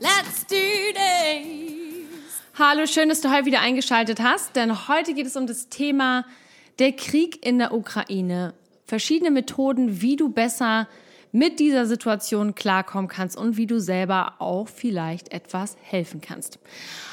let's do this! Hallo, schön, dass du heute wieder eingeschaltet hast, denn heute geht es um das Thema der Krieg in der Ukraine. Verschiedene Methoden, wie du besser mit dieser Situation klarkommen kannst und wie du selber auch vielleicht etwas helfen kannst.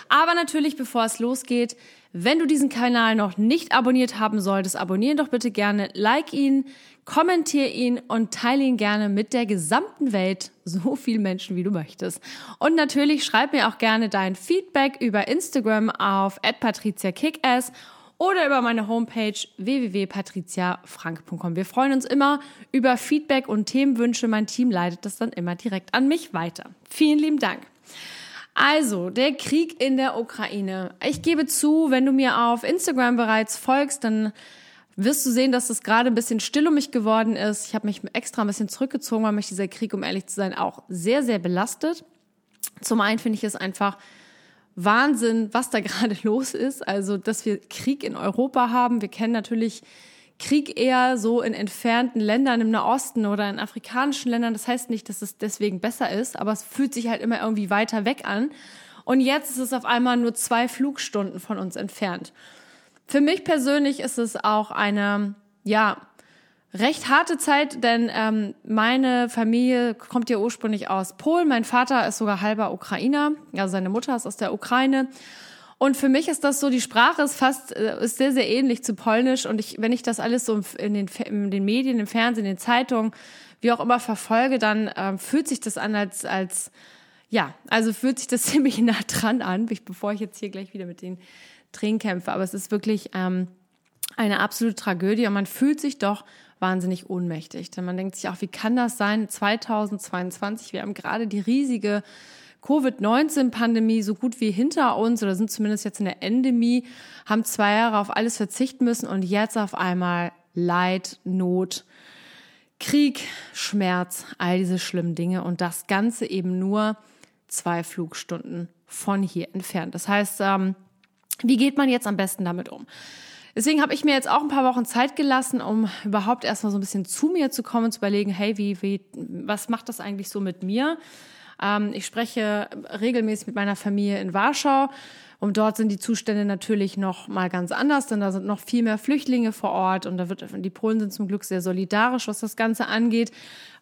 Aber natürlich, bevor es losgeht, wenn du diesen Kanal noch nicht abonniert haben solltest, abonnieren doch bitte gerne, like ihn, kommentier ihn und teile ihn gerne mit der gesamten Welt, so viel Menschen wie du möchtest. Und natürlich schreib mir auch gerne dein Feedback über Instagram auf @patriziakickass oder über meine Homepage www.patriziafrank.com. Wir freuen uns immer über Feedback und Themenwünsche. Mein Team leitet das dann immer direkt an mich weiter. Vielen lieben Dank. Also, der Krieg in der Ukraine. Ich gebe zu, wenn du mir auf Instagram bereits folgst, dann wirst du sehen, dass es gerade ein bisschen still um mich geworden ist. Ich habe mich extra ein bisschen zurückgezogen, weil mich dieser Krieg, um ehrlich zu sein, auch sehr, sehr belastet. Zum einen finde ich es einfach Wahnsinn, was da gerade los ist. Also, dass wir Krieg in Europa haben. Wir kennen natürlich Krieg eher so in entfernten Ländern im Nahosten oder in afrikanischen Ländern. Das heißt nicht, dass es deswegen besser ist, aber es fühlt sich halt immer irgendwie weiter weg an. Und jetzt ist es auf einmal nur zwei Flugstunden von uns entfernt. Für mich persönlich ist es auch eine, ja, recht harte Zeit, denn ähm, meine Familie kommt ja ursprünglich aus Polen. Mein Vater ist sogar halber Ukrainer, also seine Mutter ist aus der Ukraine. Und für mich ist das so, die Sprache ist fast, äh, ist sehr, sehr ähnlich zu Polnisch. Und ich, wenn ich das alles so in den, in den Medien, im Fernsehen, in den Zeitungen, wie auch immer verfolge, dann ähm, fühlt sich das an als, als, ja, also fühlt sich das ziemlich nah dran an, bevor ich jetzt hier gleich wieder mit den Tränen kämpfe. Aber es ist wirklich ähm, eine absolute Tragödie und man fühlt sich doch wahnsinnig ohnmächtig. Denn man denkt sich auch, wie kann das sein? 2022, wir haben gerade die riesige Covid-19-Pandemie so gut wie hinter uns oder sind zumindest jetzt in der Endemie, haben zwei Jahre auf alles verzichten müssen und jetzt auf einmal Leid, Not, Krieg, Schmerz, all diese schlimmen Dinge und das Ganze eben nur zwei Flugstunden von hier entfernt. Das heißt, ähm, wie geht man jetzt am besten damit um? Deswegen habe ich mir jetzt auch ein paar Wochen Zeit gelassen, um überhaupt erstmal so ein bisschen zu mir zu kommen und zu überlegen, hey, wie, wie, was macht das eigentlich so mit mir? Ähm, ich spreche regelmäßig mit meiner Familie in Warschau. Und dort sind die Zustände natürlich noch mal ganz anders, denn da sind noch viel mehr Flüchtlinge vor Ort und da wird die Polen sind zum Glück sehr solidarisch, was das Ganze angeht,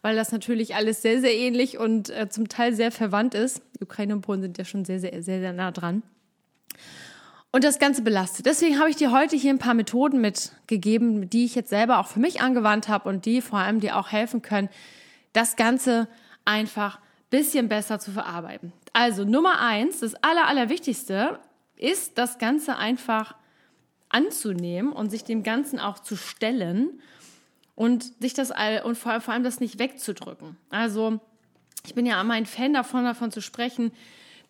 weil das natürlich alles sehr sehr ähnlich und äh, zum Teil sehr verwandt ist. Die Ukraine und Polen sind ja schon sehr sehr sehr sehr nah dran und das Ganze belastet. Deswegen habe ich dir heute hier ein paar Methoden mitgegeben, die ich jetzt selber auch für mich angewandt habe und die vor allem dir auch helfen können, das Ganze einfach bisschen besser zu verarbeiten. Also Nummer eins, das aller, allerwichtigste ist, das Ganze einfach anzunehmen und sich dem Ganzen auch zu stellen und sich das all, und vor allem das nicht wegzudrücken. Also ich bin ja immer ein Fan davon, davon zu sprechen,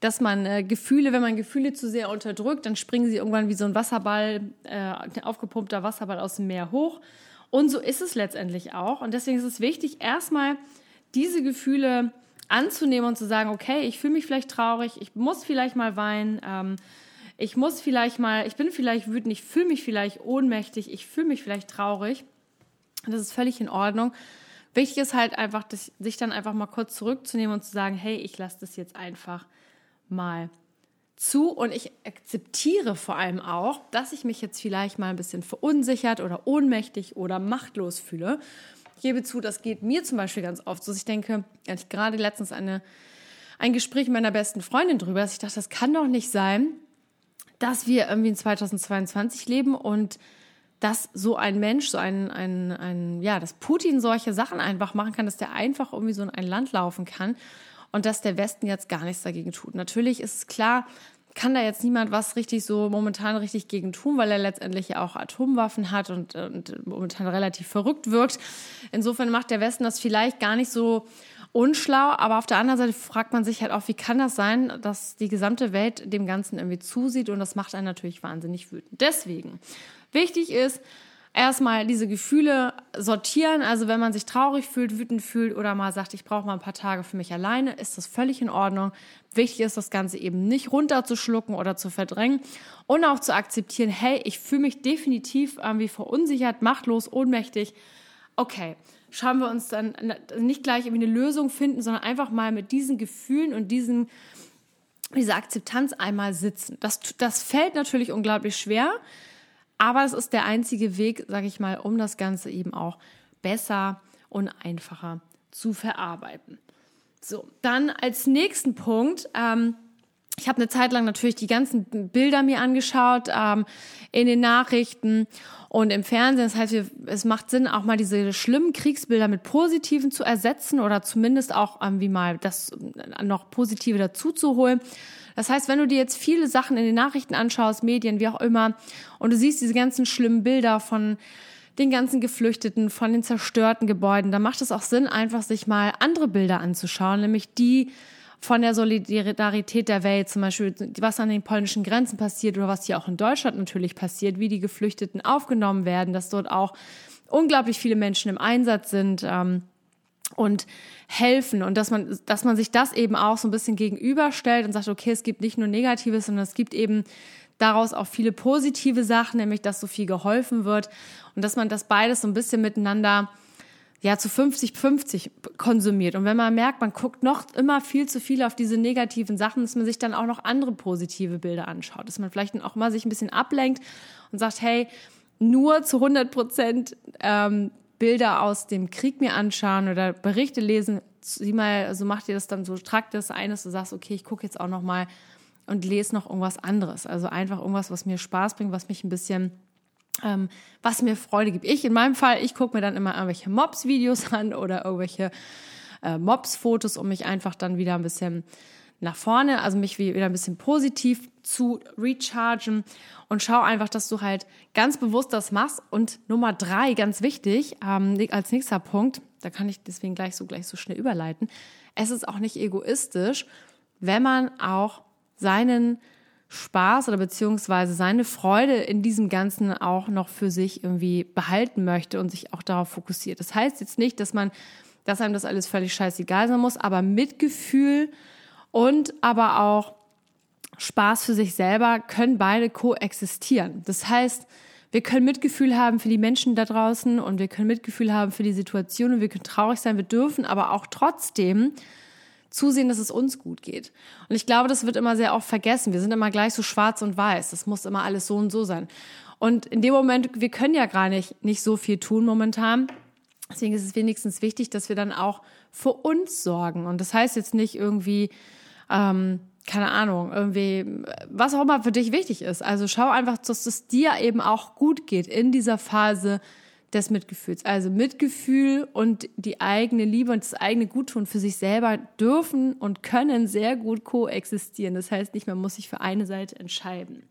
dass man äh, Gefühle, wenn man Gefühle zu sehr unterdrückt, dann springen sie irgendwann wie so ein Wasserball, äh, aufgepumpter Wasserball aus dem Meer hoch. Und so ist es letztendlich auch. Und deswegen ist es wichtig, erstmal diese Gefühle anzunehmen und zu sagen, okay, ich fühle mich vielleicht traurig, ich muss vielleicht mal weinen, ähm, ich muss vielleicht mal, ich bin vielleicht wütend, ich fühle mich vielleicht ohnmächtig, ich fühle mich vielleicht traurig. Das ist völlig in Ordnung. Wichtig ist halt einfach, sich dann einfach mal kurz zurückzunehmen und zu sagen, hey, ich lasse das jetzt einfach mal zu und ich akzeptiere vor allem auch, dass ich mich jetzt vielleicht mal ein bisschen verunsichert oder ohnmächtig oder machtlos fühle. Ich gebe zu, das geht mir zum Beispiel ganz oft so. Ich denke, ich gerade letztens eine, ein Gespräch mit meiner besten Freundin drüber, dass ich dachte, das kann doch nicht sein, dass wir irgendwie in 2022 leben und dass so ein Mensch, so ein, ein, ein, ja, dass Putin solche Sachen einfach machen kann, dass der einfach irgendwie so in ein Land laufen kann und dass der Westen jetzt gar nichts dagegen tut. Natürlich ist es klar, kann da jetzt niemand was richtig so momentan richtig gegen tun, weil er letztendlich ja auch Atomwaffen hat und, und momentan relativ verrückt wirkt. Insofern macht der Westen das vielleicht gar nicht so unschlau, aber auf der anderen Seite fragt man sich halt auch, wie kann das sein, dass die gesamte Welt dem Ganzen irgendwie zusieht und das macht einen natürlich wahnsinnig wütend. Deswegen, wichtig ist, erstmal diese Gefühle sortieren. Also wenn man sich traurig fühlt, wütend fühlt oder mal sagt, ich brauche mal ein paar Tage für mich alleine, ist das völlig in Ordnung. Wichtig ist, das Ganze eben nicht runterzuschlucken oder zu verdrängen und auch zu akzeptieren, hey, ich fühle mich definitiv irgendwie verunsichert, machtlos, ohnmächtig. Okay, schauen wir uns dann nicht gleich irgendwie eine Lösung finden, sondern einfach mal mit diesen Gefühlen und diesen diese Akzeptanz einmal sitzen. Das, das fällt natürlich unglaublich schwer. Aber es ist der einzige Weg, sage ich mal, um das Ganze eben auch besser und einfacher zu verarbeiten. So, dann als nächsten Punkt, ähm, ich habe eine Zeit lang natürlich die ganzen Bilder mir angeschaut ähm, in den Nachrichten und im Fernsehen. Das heißt, wir, es macht Sinn, auch mal diese schlimmen Kriegsbilder mit positiven zu ersetzen oder zumindest auch irgendwie mal das noch positive dazu zu holen. Das heißt, wenn du dir jetzt viele Sachen in den Nachrichten anschaust, Medien, wie auch immer, und du siehst diese ganzen schlimmen Bilder von den ganzen Geflüchteten, von den zerstörten Gebäuden, dann macht es auch Sinn, einfach sich mal andere Bilder anzuschauen, nämlich die von der Solidarität der Welt, zum Beispiel was an den polnischen Grenzen passiert oder was hier auch in Deutschland natürlich passiert, wie die Geflüchteten aufgenommen werden, dass dort auch unglaublich viele Menschen im Einsatz sind. Ähm, und helfen und dass man, dass man sich das eben auch so ein bisschen gegenüberstellt und sagt, okay, es gibt nicht nur Negatives, sondern es gibt eben daraus auch viele positive Sachen, nämlich dass so viel geholfen wird und dass man das beides so ein bisschen miteinander ja zu 50-50 konsumiert. Und wenn man merkt, man guckt noch immer viel zu viel auf diese negativen Sachen, dass man sich dann auch noch andere positive Bilder anschaut, dass man vielleicht auch mal sich ein bisschen ablenkt und sagt, hey, nur zu 100 Prozent ähm, Bilder aus dem Krieg mir anschauen oder Berichte lesen, sieh mal, also mach dir das dann so, trag das ein, dass du sagst, okay, ich gucke jetzt auch noch mal und lese noch irgendwas anderes. Also einfach irgendwas, was mir Spaß bringt, was mich ein bisschen, ähm, was mir Freude gibt. Ich in meinem Fall, ich gucke mir dann immer irgendwelche Mobs-Videos an oder irgendwelche äh, Mobs-Fotos, um mich einfach dann wieder ein bisschen nach vorne, also mich wieder ein bisschen positiv zu rechargen und schau einfach, dass du halt ganz bewusst das machst. Und Nummer drei, ganz wichtig, ähm, als nächster Punkt, da kann ich deswegen gleich so gleich so schnell überleiten. Es ist auch nicht egoistisch, wenn man auch seinen Spaß oder beziehungsweise seine Freude in diesem Ganzen auch noch für sich irgendwie behalten möchte und sich auch darauf fokussiert. Das heißt jetzt nicht, dass man, dass einem das alles völlig scheißegal sein muss, aber Mitgefühl und aber auch Spaß für sich selber können beide koexistieren. Das heißt, wir können Mitgefühl haben für die Menschen da draußen und wir können Mitgefühl haben für die Situation und wir können traurig sein, wir dürfen aber auch trotzdem zusehen, dass es uns gut geht. Und ich glaube, das wird immer sehr oft vergessen. Wir sind immer gleich so schwarz und weiß. Das muss immer alles so und so sein. Und in dem Moment, wir können ja gar nicht, nicht so viel tun momentan. Deswegen ist es wenigstens wichtig, dass wir dann auch für uns sorgen. Und das heißt jetzt nicht irgendwie, ähm, keine Ahnung, irgendwie, was auch immer für dich wichtig ist. Also schau einfach, dass es dir eben auch gut geht in dieser Phase des Mitgefühls. Also Mitgefühl und die eigene Liebe und das eigene Guttun für sich selber dürfen und können sehr gut koexistieren. Das heißt nicht, man muss sich für eine Seite entscheiden.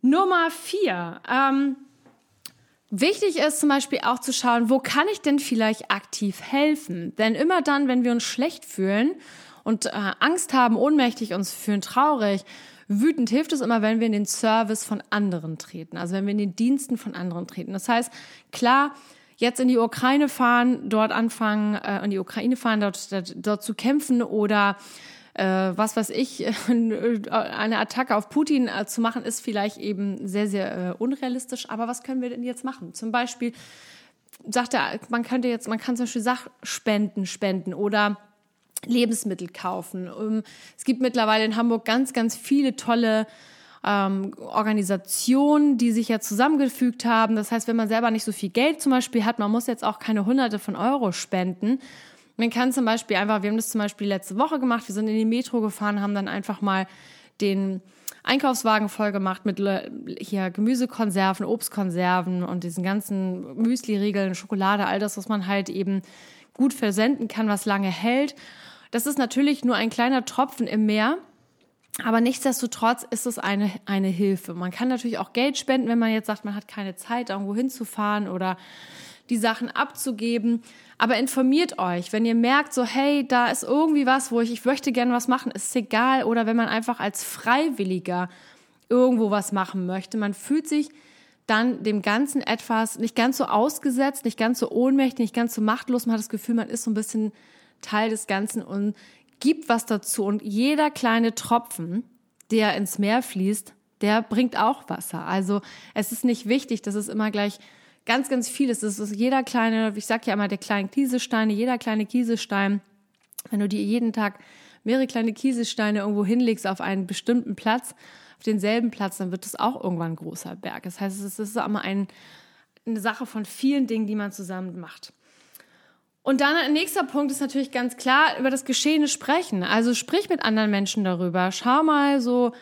Nummer vier. Ähm, Wichtig ist zum Beispiel auch zu schauen, wo kann ich denn vielleicht aktiv helfen? Denn immer dann, wenn wir uns schlecht fühlen und äh, Angst haben, ohnmächtig uns fühlen, traurig, wütend, hilft es immer, wenn wir in den Service von anderen treten. Also wenn wir in den Diensten von anderen treten. Das heißt, klar, jetzt in die Ukraine fahren, dort anfangen, äh, in die Ukraine fahren, dort, dort zu kämpfen oder äh, was weiß ich, eine Attacke auf Putin äh, zu machen, ist vielleicht eben sehr, sehr äh, unrealistisch. Aber was können wir denn jetzt machen? Zum Beispiel sagt er, man könnte jetzt, man kann zum Beispiel Sachspenden spenden oder Lebensmittel kaufen. Ähm, es gibt mittlerweile in Hamburg ganz, ganz viele tolle ähm, Organisationen, die sich ja zusammengefügt haben. Das heißt, wenn man selber nicht so viel Geld zum Beispiel hat, man muss jetzt auch keine Hunderte von Euro spenden. Man kann zum Beispiel einfach, wir haben das zum Beispiel letzte Woche gemacht, wir sind in die Metro gefahren, haben dann einfach mal den Einkaufswagen voll gemacht mit hier Gemüsekonserven, Obstkonserven und diesen ganzen Müsli-Riegeln, Schokolade, all das, was man halt eben gut versenden kann, was lange hält. Das ist natürlich nur ein kleiner Tropfen im Meer. Aber nichtsdestotrotz ist es eine, eine Hilfe. Man kann natürlich auch Geld spenden, wenn man jetzt sagt, man hat keine Zeit, irgendwo hinzufahren oder die Sachen abzugeben. Aber informiert euch, wenn ihr merkt, so, hey, da ist irgendwie was, wo ich, ich möchte gerne was machen, ist egal. Oder wenn man einfach als Freiwilliger irgendwo was machen möchte. Man fühlt sich dann dem Ganzen etwas nicht ganz so ausgesetzt, nicht ganz so ohnmächtig, nicht ganz so machtlos. Man hat das Gefühl, man ist so ein bisschen Teil des Ganzen und gibt was dazu. Und jeder kleine Tropfen, der ins Meer fließt, der bringt auch Wasser. Also es ist nicht wichtig, dass es immer gleich ganz, ganz viel ist. Es ist jeder kleine, ich sag ja immer, der kleinen Kieselsteine, jeder kleine Kieselstein, wenn du dir jeden Tag mehrere kleine Kieselsteine irgendwo hinlegst auf einen bestimmten Platz, auf denselben Platz, dann wird es auch irgendwann ein großer Berg. Das heißt, es ist immer ein, eine Sache von vielen Dingen, die man zusammen macht. Und dann ein nächster Punkt ist natürlich ganz klar über das Geschehene sprechen. Also sprich mit anderen Menschen darüber. Schau mal so,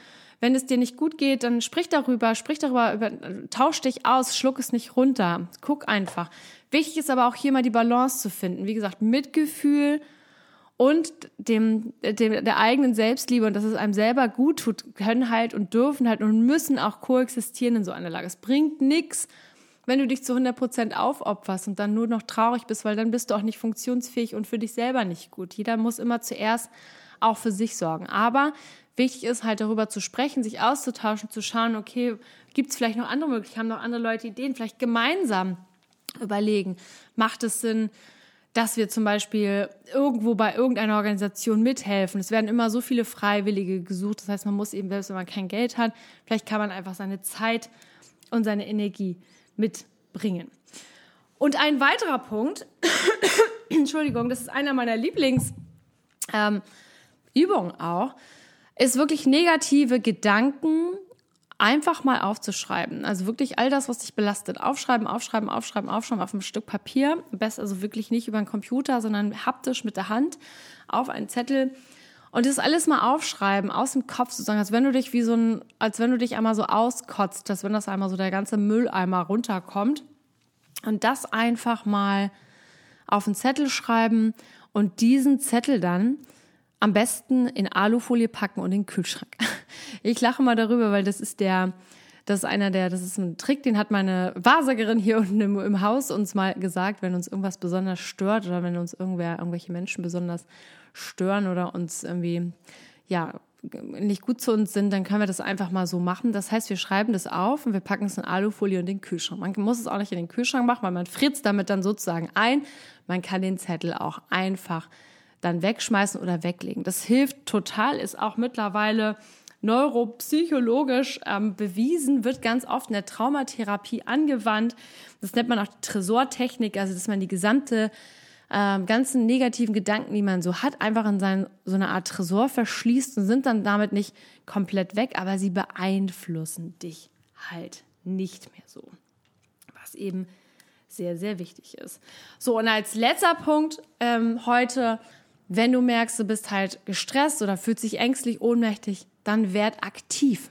wenn es dir nicht gut geht, dann sprich darüber, sprich darüber, über, tausch dich aus, schluck es nicht runter. Guck einfach. Wichtig ist aber auch hier mal die Balance zu finden. Wie gesagt, Mitgefühl und dem, dem der eigenen Selbstliebe und dass es einem selber gut tut, können halt und dürfen halt und müssen auch koexistieren in so einer Lage. Es bringt nichts, wenn du dich zu 100 Prozent aufopferst und dann nur noch traurig bist, weil dann bist du auch nicht funktionsfähig und für dich selber nicht gut. Jeder muss immer zuerst auch für sich sorgen. Aber wichtig ist halt darüber zu sprechen, sich auszutauschen, zu schauen, okay, gibt es vielleicht noch andere Möglichkeiten, haben noch andere Leute Ideen, vielleicht gemeinsam überlegen, macht es Sinn, dass wir zum Beispiel irgendwo bei irgendeiner Organisation mithelfen. Es werden immer so viele Freiwillige gesucht. Das heißt, man muss eben, selbst wenn man kein Geld hat, vielleicht kann man einfach seine Zeit und seine Energie mitbringen. Und ein weiterer Punkt, Entschuldigung, das ist einer meiner Lieblingsübungen ähm, auch, ist wirklich negative Gedanken einfach mal aufzuschreiben. Also wirklich all das, was dich belastet, aufschreiben, aufschreiben, aufschreiben, aufschreiben auf ein Stück Papier. Besser also wirklich nicht über einen Computer, sondern haptisch mit der Hand auf einen Zettel. Und das alles mal aufschreiben, aus dem Kopf sozusagen, als wenn du dich wie so ein, als wenn du dich einmal so auskotzt, dass wenn das einmal so der ganze Mülleimer runterkommt. Und das einfach mal auf einen Zettel schreiben und diesen Zettel dann am besten in Alufolie packen und in den Kühlschrank. Ich lache mal darüber, weil das ist der, das ist einer der, das ist ein Trick, den hat meine Wahrsagerin hier unten im, im Haus uns mal gesagt, wenn uns irgendwas besonders stört oder wenn uns irgendwer, irgendwelche Menschen besonders stören oder uns irgendwie, ja, nicht gut zu uns sind, dann können wir das einfach mal so machen. Das heißt, wir schreiben das auf und wir packen es in Alufolie und den Kühlschrank. Man muss es auch nicht in den Kühlschrank machen, weil man fritzt damit dann sozusagen ein. Man kann den Zettel auch einfach dann wegschmeißen oder weglegen. Das hilft total, ist auch mittlerweile neuropsychologisch ähm, bewiesen, wird ganz oft in der Traumatherapie angewandt. Das nennt man auch Tresortechnik, also dass man die gesamte ähm, ganzen negativen Gedanken, die man so hat, einfach in sein, so eine Art Tresor verschließt und sind dann damit nicht komplett weg, aber sie beeinflussen dich halt nicht mehr so. Was eben sehr, sehr wichtig ist. So, und als letzter Punkt ähm, heute wenn du merkst, du bist halt gestresst oder fühlst dich ängstlich, ohnmächtig, dann werd aktiv.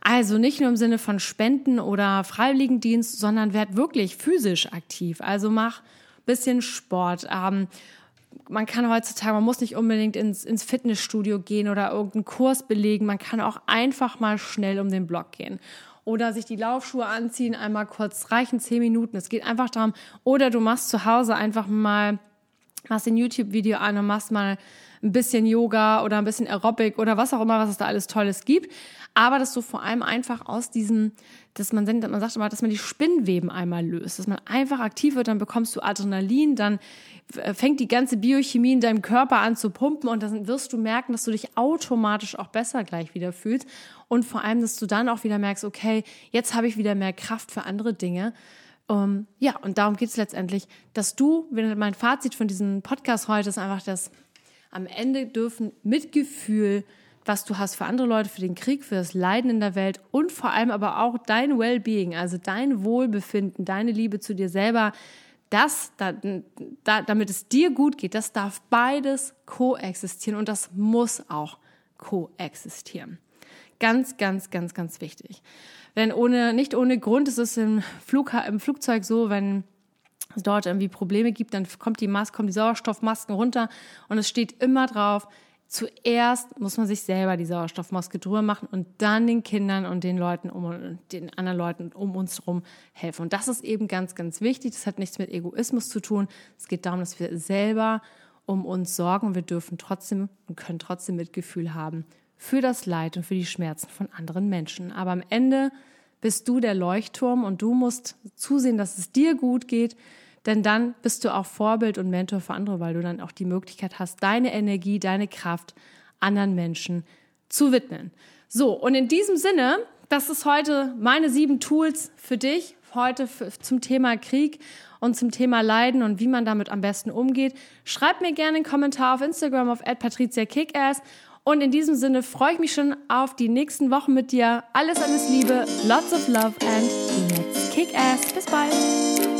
Also nicht nur im Sinne von Spenden oder Freiwilligendienst, sondern werd wirklich physisch aktiv. Also mach bisschen Sport. Ähm, man kann heutzutage, man muss nicht unbedingt ins, ins Fitnessstudio gehen oder irgendeinen Kurs belegen. Man kann auch einfach mal schnell um den Block gehen oder sich die Laufschuhe anziehen, einmal kurz reichen zehn Minuten. Es geht einfach darum. Oder du machst zu Hause einfach mal machst ein YouTube-Video an und machst mal ein bisschen Yoga oder ein bisschen Aerobic oder was auch immer, was es da alles Tolles gibt. Aber dass du vor allem einfach aus diesem, dass man, man sagt immer, dass man die Spinnweben einmal löst, dass man einfach aktiv wird, dann bekommst du Adrenalin, dann fängt die ganze Biochemie in deinem Körper an zu pumpen und dann wirst du merken, dass du dich automatisch auch besser gleich wieder fühlst und vor allem, dass du dann auch wieder merkst, okay, jetzt habe ich wieder mehr Kraft für andere Dinge um, ähm, ja, und darum geht es letztendlich, dass du, wenn mein Fazit von diesem Podcast heute ist einfach, dass am Ende dürfen Mitgefühl, was du hast für andere Leute, für den Krieg, für das Leiden in der Welt und vor allem aber auch dein Wellbeing, also dein Wohlbefinden, deine Liebe zu dir selber, das, da, da, damit es dir gut geht, das darf beides koexistieren und das muss auch koexistieren. Ganz, ganz, ganz, ganz wichtig. Denn ohne, nicht ohne Grund ist es im, Flug, im Flugzeug so, wenn es dort irgendwie Probleme gibt, dann kommt die Maske, kommen die Sauerstoffmasken runter und es steht immer drauf, zuerst muss man sich selber die Sauerstoffmaske drüber machen und dann den Kindern und den Leuten um den anderen Leuten um uns herum helfen. Und das ist eben ganz, ganz wichtig. Das hat nichts mit Egoismus zu tun. Es geht darum, dass wir selber um uns sorgen. Wir dürfen trotzdem und können trotzdem Mitgefühl haben für das Leid und für die Schmerzen von anderen Menschen. Aber am Ende bist du der Leuchtturm und du musst zusehen, dass es dir gut geht, denn dann bist du auch Vorbild und Mentor für andere, weil du dann auch die Möglichkeit hast, deine Energie, deine Kraft anderen Menschen zu widmen. So, und in diesem Sinne, das ist heute meine sieben Tools für dich, heute für, zum Thema Krieg und zum Thema Leiden und wie man damit am besten umgeht. Schreib mir gerne einen Kommentar auf Instagram auf @patriziakickass und in diesem Sinne freue ich mich schon auf die nächsten Wochen mit dir. Alles, alles Liebe, lots of love and let's kick ass. Bis bald.